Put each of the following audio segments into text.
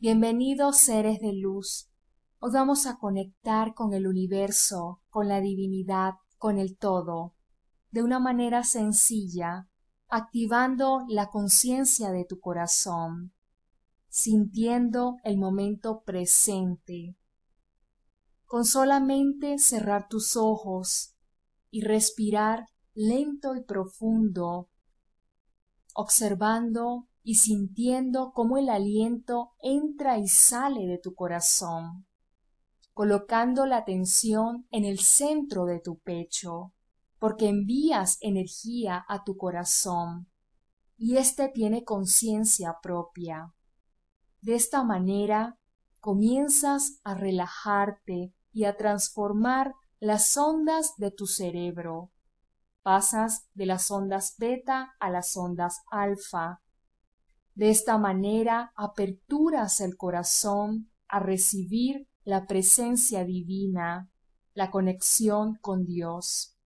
Bienvenidos seres de luz. Os vamos a conectar con el universo, con la divinidad, con el todo, de una manera sencilla, activando la conciencia de tu corazón, sintiendo el momento presente. Con solamente cerrar tus ojos y respirar lento y profundo, observando y sintiendo cómo el aliento entra y sale de tu corazón, colocando la atención en el centro de tu pecho, porque envías energía a tu corazón y éste tiene conciencia propia. De esta manera comienzas a relajarte y a transformar las ondas de tu cerebro. Pasas de las ondas beta a las ondas alfa. De esta manera aperturas el corazón a recibir la presencia divina, la conexión con Dios,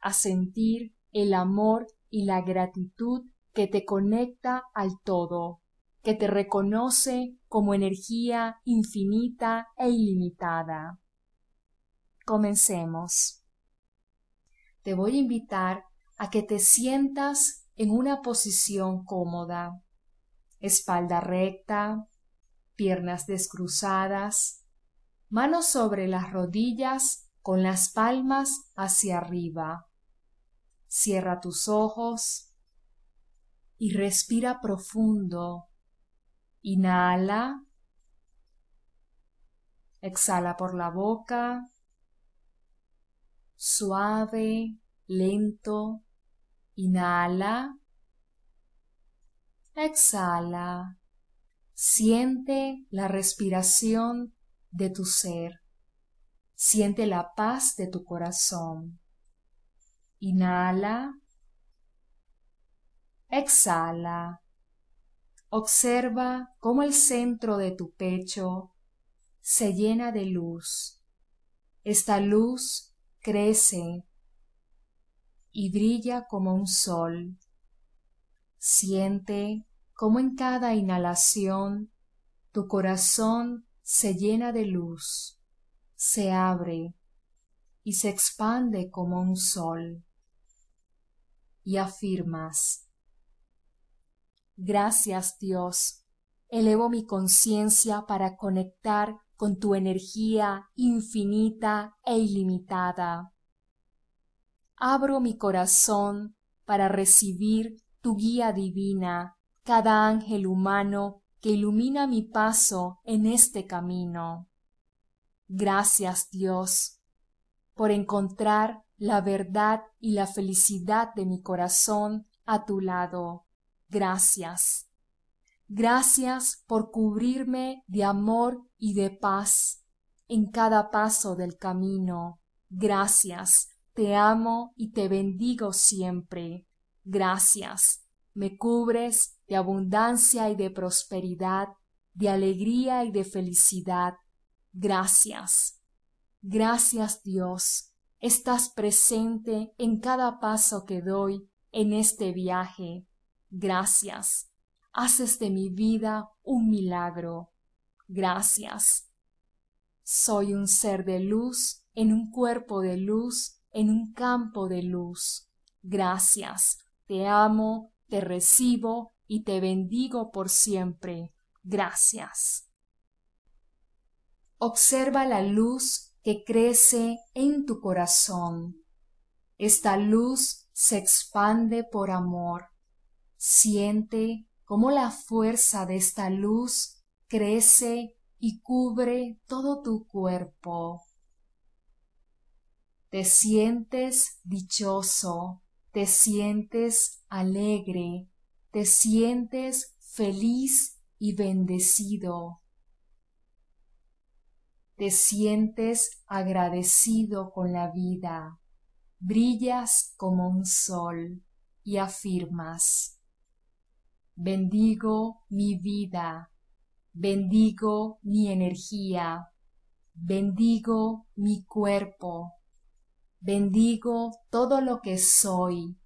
a sentir el amor y la gratitud que te conecta al todo, que te reconoce como energía infinita e ilimitada. Comencemos. Te voy a invitar a que te sientas en una posición cómoda, espalda recta, piernas descruzadas, manos sobre las rodillas con las palmas hacia arriba. Cierra tus ojos y respira profundo. Inhala. Exhala por la boca suave, lento. Inhala. Exhala. Siente la respiración de tu ser. Siente la paz de tu corazón. Inhala. Exhala. Observa cómo el centro de tu pecho se llena de luz. Esta luz crece y brilla como un sol. Siente como en cada inhalación tu corazón se llena de luz, se abre y se expande como un sol. Y afirmas, Gracias Dios, elevo mi conciencia para conectar con tu energía infinita e ilimitada. Abro mi corazón para recibir tu guía divina, cada ángel humano que ilumina mi paso en este camino. Gracias Dios por encontrar la verdad y la felicidad de mi corazón a tu lado. Gracias. Gracias por cubrirme de amor y de paz en cada paso del camino. Gracias, te amo y te bendigo siempre. Gracias, me cubres de abundancia y de prosperidad, de alegría y de felicidad. Gracias. Gracias Dios, estás presente en cada paso que doy en este viaje. Gracias haces de mi vida un milagro. Gracias. Soy un ser de luz en un cuerpo de luz, en un campo de luz. Gracias. Te amo, te recibo y te bendigo por siempre. Gracias. Observa la luz que crece en tu corazón. Esta luz se expande por amor. Siente cómo la fuerza de esta luz crece y cubre todo tu cuerpo. Te sientes dichoso, te sientes alegre, te sientes feliz y bendecido. Te sientes agradecido con la vida, brillas como un sol y afirmas bendigo mi vida, bendigo mi energía, bendigo mi cuerpo, bendigo todo lo que soy,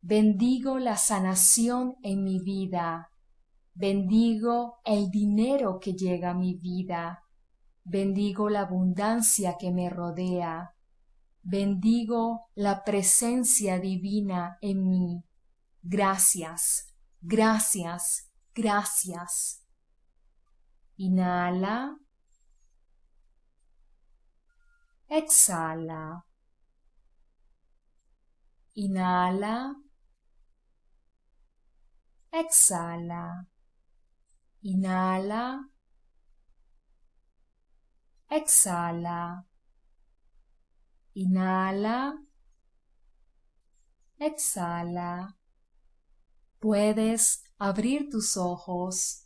bendigo la sanación en mi vida, Bendigo el dinero que llega a mi vida. Bendigo la abundancia que me rodea. Bendigo la presencia divina en mí. Gracias, gracias, gracias. Inhala. Exhala. Inhala. Exhala. Inhala. Exhala. Inhala. Exhala. Puedes abrir tus ojos.